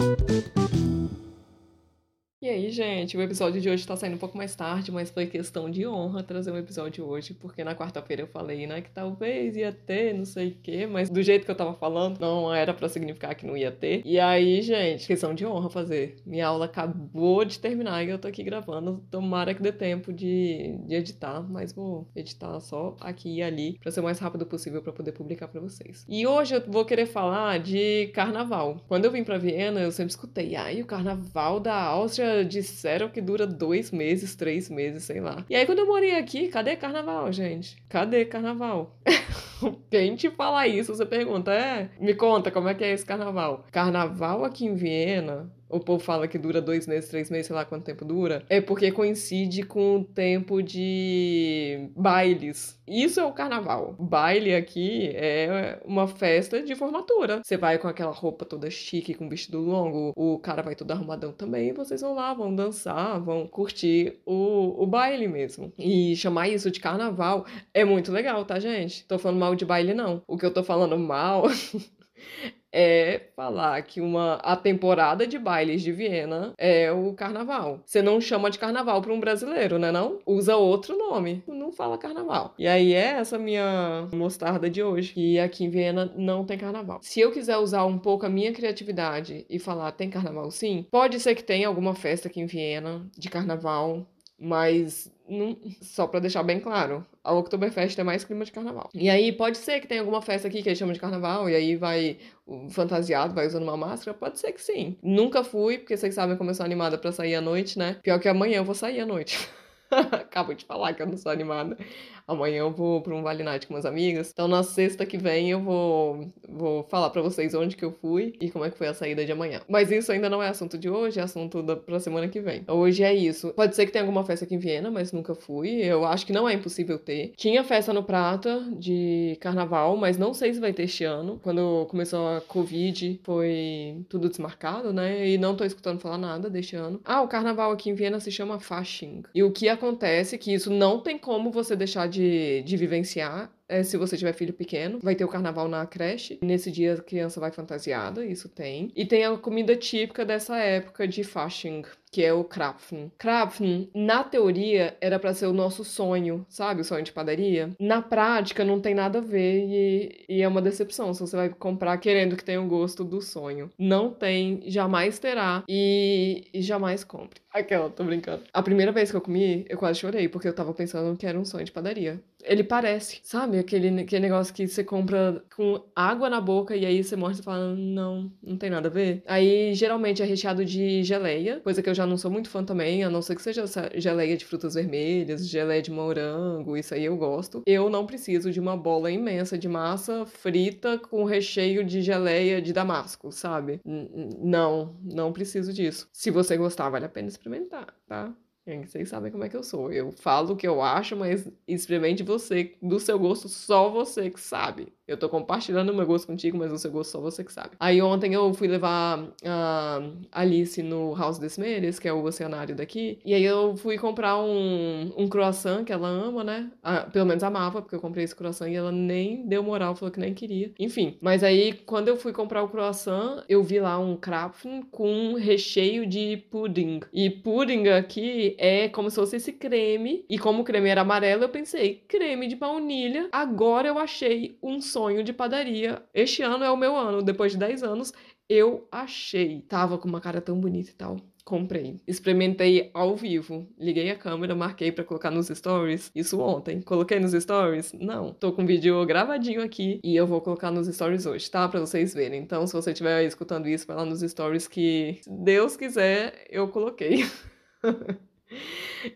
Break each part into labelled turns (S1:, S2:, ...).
S1: E aí, gente, o episódio de hoje tá saindo um pouco mais tarde, mas foi questão de honra trazer um episódio hoje, porque na quarta-feira eu falei, né, que talvez ia ter, não sei o quê, mas do jeito que eu tava falando, não era para significar que não ia ter. E aí, gente, questão de honra fazer. Minha aula acabou de terminar e eu tô aqui gravando. Tomara que dê tempo de, de editar, mas vou editar só aqui e ali para ser o mais rápido possível para poder publicar para vocês. E hoje eu vou querer falar de carnaval. Quando eu vim para Viena, eu sempre escutei, ai, o carnaval da Áustria disseram que dura dois meses, três meses, sei lá. E aí, quando eu morei aqui, cadê carnaval, gente? Cadê carnaval? Quem te fala isso, você pergunta, é? Me conta como é que é esse carnaval. Carnaval aqui em Viena o povo fala que dura dois meses, três meses, sei lá quanto tempo dura, é porque coincide com o tempo de bailes. Isso é o carnaval. Baile aqui é uma festa de formatura. Você vai com aquela roupa toda chique, com vestido longo, o cara vai todo arrumadão também, vocês vão lá, vão dançar, vão curtir o, o baile mesmo. E chamar isso de carnaval é muito legal, tá, gente? Tô falando mal de baile, não. O que eu tô falando mal é falar que uma a temporada de bailes de Viena é o carnaval. Você não chama de carnaval para um brasileiro, né não? Usa outro nome, não fala carnaval. E aí é essa minha mostarda de hoje, que aqui em Viena não tem carnaval. Se eu quiser usar um pouco a minha criatividade e falar tem carnaval sim, pode ser que tenha alguma festa aqui em Viena de carnaval, mas não, só para deixar bem claro, a Oktoberfest é mais clima de carnaval. E aí pode ser que tenha alguma festa aqui que eles chamam de carnaval, e aí vai fantasiado, vai usando uma máscara, pode ser que sim. Nunca fui, porque vocês sabem como eu sou animada para sair à noite, né? Pior que amanhã eu vou sair à noite. Acabo de falar que eu não sou animada. Amanhã eu vou para um Vale Night com meus amigas. Então na sexta que vem eu vou, vou falar para vocês onde que eu fui e como é que foi a saída de amanhã. Mas isso ainda não é assunto de hoje, é assunto da pra semana que vem. Hoje é isso. Pode ser que tenha alguma festa aqui em Viena, mas nunca fui. Eu acho que não é impossível ter. Tinha festa no Prata de carnaval, mas não sei se vai ter este ano. Quando começou a Covid, foi tudo desmarcado, né? E não tô escutando falar nada deste ano. Ah, o carnaval aqui em Viena se chama Fasching. E o que acontece que isso não tem como você deixar de de, de vivenciar é, se você tiver filho pequeno. Vai ter o carnaval na creche. Nesse dia a criança vai fantasiada, isso tem. E tem a comida típica dessa época de Fasching, que é o Krapfen. Krapfen, na teoria, era para ser o nosso sonho, sabe? O sonho de padaria. Na prática, não tem nada a ver e, e é uma decepção se você vai comprar querendo que tenha o gosto do sonho. Não tem, jamais terá e, e jamais compre. Aquela, tô brincando. A primeira vez que eu comi, eu quase chorei, porque eu tava pensando que era um sonho de padaria. Ele parece, sabe? Aquele, aquele negócio que você compra com água na boca e aí você mostra e fala, não, não tem nada a ver. Aí geralmente é recheado de geleia, coisa que eu já não sou muito fã também, a não ser que seja geleia de frutas vermelhas, geleia de morango, isso aí eu gosto. Eu não preciso de uma bola imensa de massa frita com recheio de geleia de damasco, sabe? N não, não preciso disso. Se você gostar, vale a pena experimentar, tá? Vocês sabem como é que eu sou. Eu falo o que eu acho, mas experimente você, do seu gosto, só você que sabe. Eu tô compartilhando o meu gosto contigo, mas o seu gosto só você que sabe. Aí ontem eu fui levar a Alice no House des Meres, que é o oceanário daqui. E aí eu fui comprar um, um croissant que ela ama, né? Ah, pelo menos amava, porque eu comprei esse croissant e ela nem deu moral, falou que nem queria. Enfim, mas aí quando eu fui comprar o croissant, eu vi lá um krapfen com recheio de pudding. E pudding aqui é como se fosse esse creme. E como o creme era amarelo, eu pensei, creme de baunilha. Agora eu achei um som sonho de padaria. Este ano é o meu ano, depois de 10 anos, eu achei. Tava com uma cara tão bonita e tal. Comprei. Experimentei ao vivo. Liguei a câmera, marquei para colocar nos stories. Isso ontem. Coloquei nos stories? Não. Tô com o vídeo gravadinho aqui e eu vou colocar nos stories hoje, tá? Para vocês verem. Então, se você estiver escutando isso, vai lá nos stories que, se Deus quiser, eu coloquei.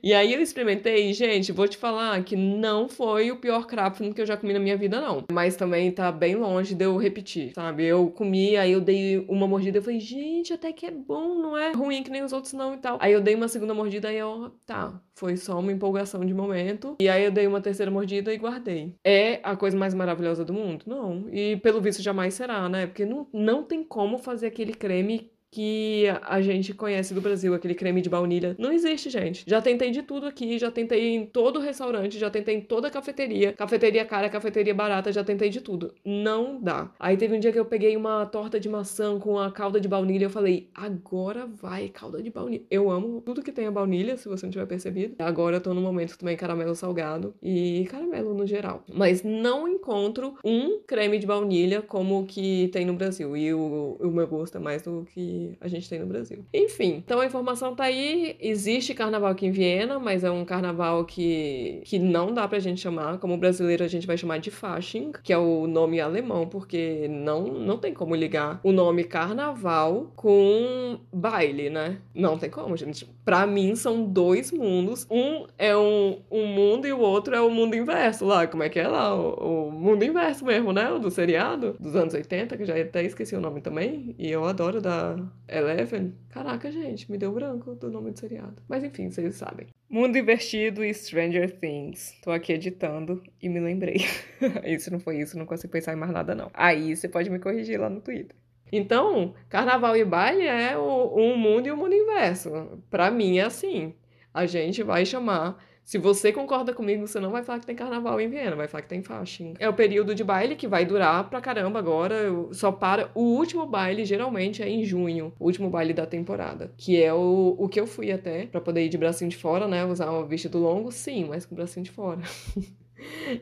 S1: E aí eu experimentei, gente, vou te falar que não foi o pior Krapfen que eu já comi na minha vida, não. Mas também tá bem longe de eu repetir, sabe? Eu comi, aí eu dei uma mordida, eu falei, gente, até que é bom, não é ruim que nem os outros não e tal. Aí eu dei uma segunda mordida e eu, tá, foi só uma empolgação de momento. E aí eu dei uma terceira mordida e guardei. É a coisa mais maravilhosa do mundo? Não. E pelo visto jamais será, né? Porque não, não tem como fazer aquele creme que a gente conhece do Brasil, aquele creme de baunilha. Não existe, gente. Já tentei de tudo aqui, já tentei em todo restaurante, já tentei em toda cafeteria. Cafeteria cara, cafeteria barata, já tentei de tudo. Não dá. Aí teve um dia que eu peguei uma torta de maçã com a calda de baunilha eu falei, agora vai, calda de baunilha. Eu amo tudo que tem a baunilha, se você não tiver percebido. Agora eu tô no momento também caramelo salgado e caramelo no geral. Mas não encontro um creme de baunilha como o que tem no Brasil. E o, o meu gosto é mais do que a gente tem no Brasil. Enfim, então a informação tá aí. Existe carnaval aqui em Viena, mas é um carnaval que, que não dá pra gente chamar. Como brasileiro, a gente vai chamar de Fasching, que é o nome alemão, porque não, não tem como ligar o nome carnaval com baile, né? Não tem como, gente. Pra mim, são dois mundos. Um é um, um mundo e o outro é o mundo inverso lá. Como é que é lá? O, o mundo inverso mesmo, né? O do seriado dos anos 80, que já até esqueci o nome também. E eu adoro da Eleven. Caraca, gente, me deu branco do nome do seriado. Mas enfim, vocês sabem. Mundo Invertido e Stranger Things. Tô aqui editando e me lembrei. isso não foi isso, não consigo pensar em mais nada, não. Aí você pode me corrigir lá no Twitter. Então, carnaval e baile é o, um mundo e um mundo inverso. Para mim é assim. A gente vai chamar. Se você concorda comigo, você não vai falar que tem carnaval em Viena, vai falar que tem Fasching. É o período de baile que vai durar pra caramba agora. Só para. O último baile geralmente é em junho, o último baile da temporada. Que é o, o que eu fui até, para poder ir de bracinho de fora, né? Usar um vestido longo, sim, mas com bracinho de fora.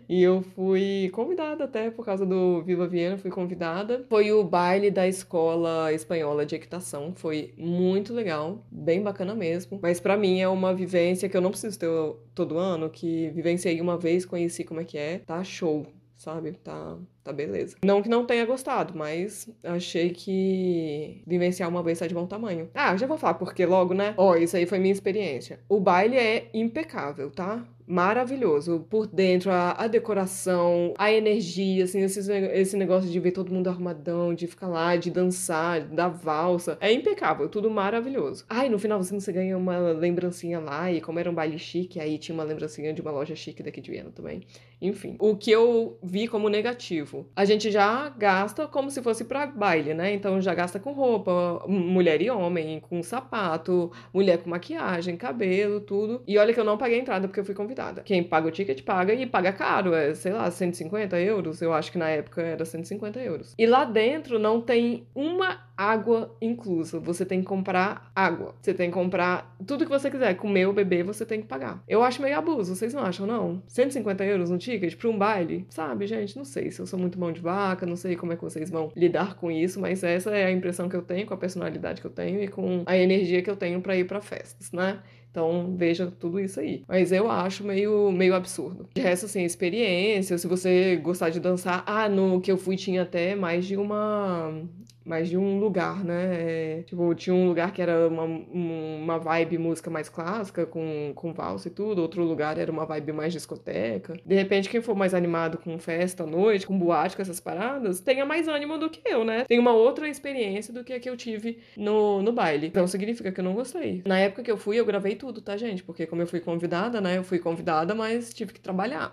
S1: E eu fui convidada até por causa do Viva Viena, fui convidada. Foi o baile da escola espanhola de equitação, foi muito legal, bem bacana mesmo. Mas para mim é uma vivência que eu não preciso ter todo ano, que vivenciei uma vez, conheci como é que é, tá show sabe? Tá, tá beleza. Não que não tenha gostado, mas achei que vivenciar uma vez tá de bom tamanho. Ah, já vou falar, porque logo, né? Ó, oh, isso aí foi minha experiência. O baile é impecável, tá? Maravilhoso. Por dentro, a, a decoração, a energia, assim, esse, esse negócio de ver todo mundo arrumadão, de ficar lá, de dançar, da valsa. É impecável, tudo maravilhoso. Ai, no final você ganha uma lembrancinha lá, e como era um baile chique, aí tinha uma lembrancinha de uma loja chique daqui de Viena também. Enfim, o que eu vi como negativo, a gente já gasta como se fosse para baile, né? Então já gasta com roupa, mulher e homem, com sapato, mulher com maquiagem, cabelo, tudo. E olha que eu não paguei entrada porque eu fui convidada Quem paga o ticket paga e paga caro, é, sei lá, 150 euros. Eu acho que na época era 150 euros. E lá dentro não tem uma água inclusa. Você tem que comprar água. Você tem que comprar tudo que você quiser. Comer ou beber, você tem que pagar. Eu acho meio abuso, vocês não acham, não? 150 euros no ticket pra um baile? Sabe, gente? Não sei se eu sou muito mão de vaca, não sei como é que vocês vão lidar com isso, mas essa é a impressão que eu tenho, com a personalidade que eu tenho e com a energia que eu tenho para ir para festas, né? Então veja tudo isso aí. Mas eu acho meio, meio absurdo. De resto, assim, experiência, se você gostar de dançar. Ah, no que eu fui tinha até mais de uma mais de um lugar, né? É, tipo, tinha um lugar que era uma, uma vibe música mais clássica, com, com valsa e tudo, outro lugar era uma vibe mais discoteca. De repente, quem for mais animado com festa à noite, com boate, com essas paradas, tenha mais ânimo do que eu, né? Tem uma outra experiência do que a que eu tive no, no baile. Então significa que eu não gostei. Na época que eu fui, eu gravei tudo, tá, gente? Porque como eu fui convidada, né? Eu fui convidada, mas tive que trabalhar.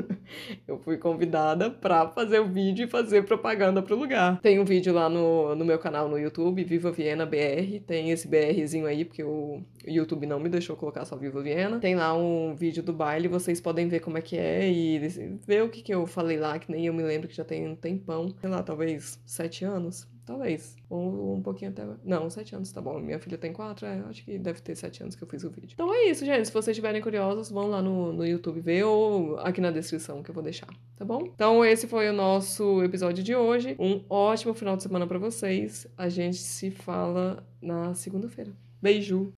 S1: eu fui convidada pra fazer o vídeo e fazer propaganda pro lugar. Tem um vídeo lá no no, no meu canal no YouTube, Viva Viena BR. Tem esse BRzinho aí, porque o YouTube não me deixou colocar só Viva Viena. Tem lá um vídeo do baile, vocês podem ver como é que é e ver o que, que eu falei lá, que nem eu me lembro que já tem um tempão. Sei lá, talvez sete anos. Talvez. Ou um pouquinho até. Não, sete anos, tá bom. Minha filha tem quatro, é, acho que deve ter sete anos que eu fiz o vídeo. Então é isso, gente. Se vocês estiverem curiosos, vão lá no, no YouTube ver ou aqui na descrição que eu vou deixar, tá bom? Então esse foi o nosso episódio de hoje. Um ótimo final de semana para vocês. A gente se fala na segunda-feira. Beijo!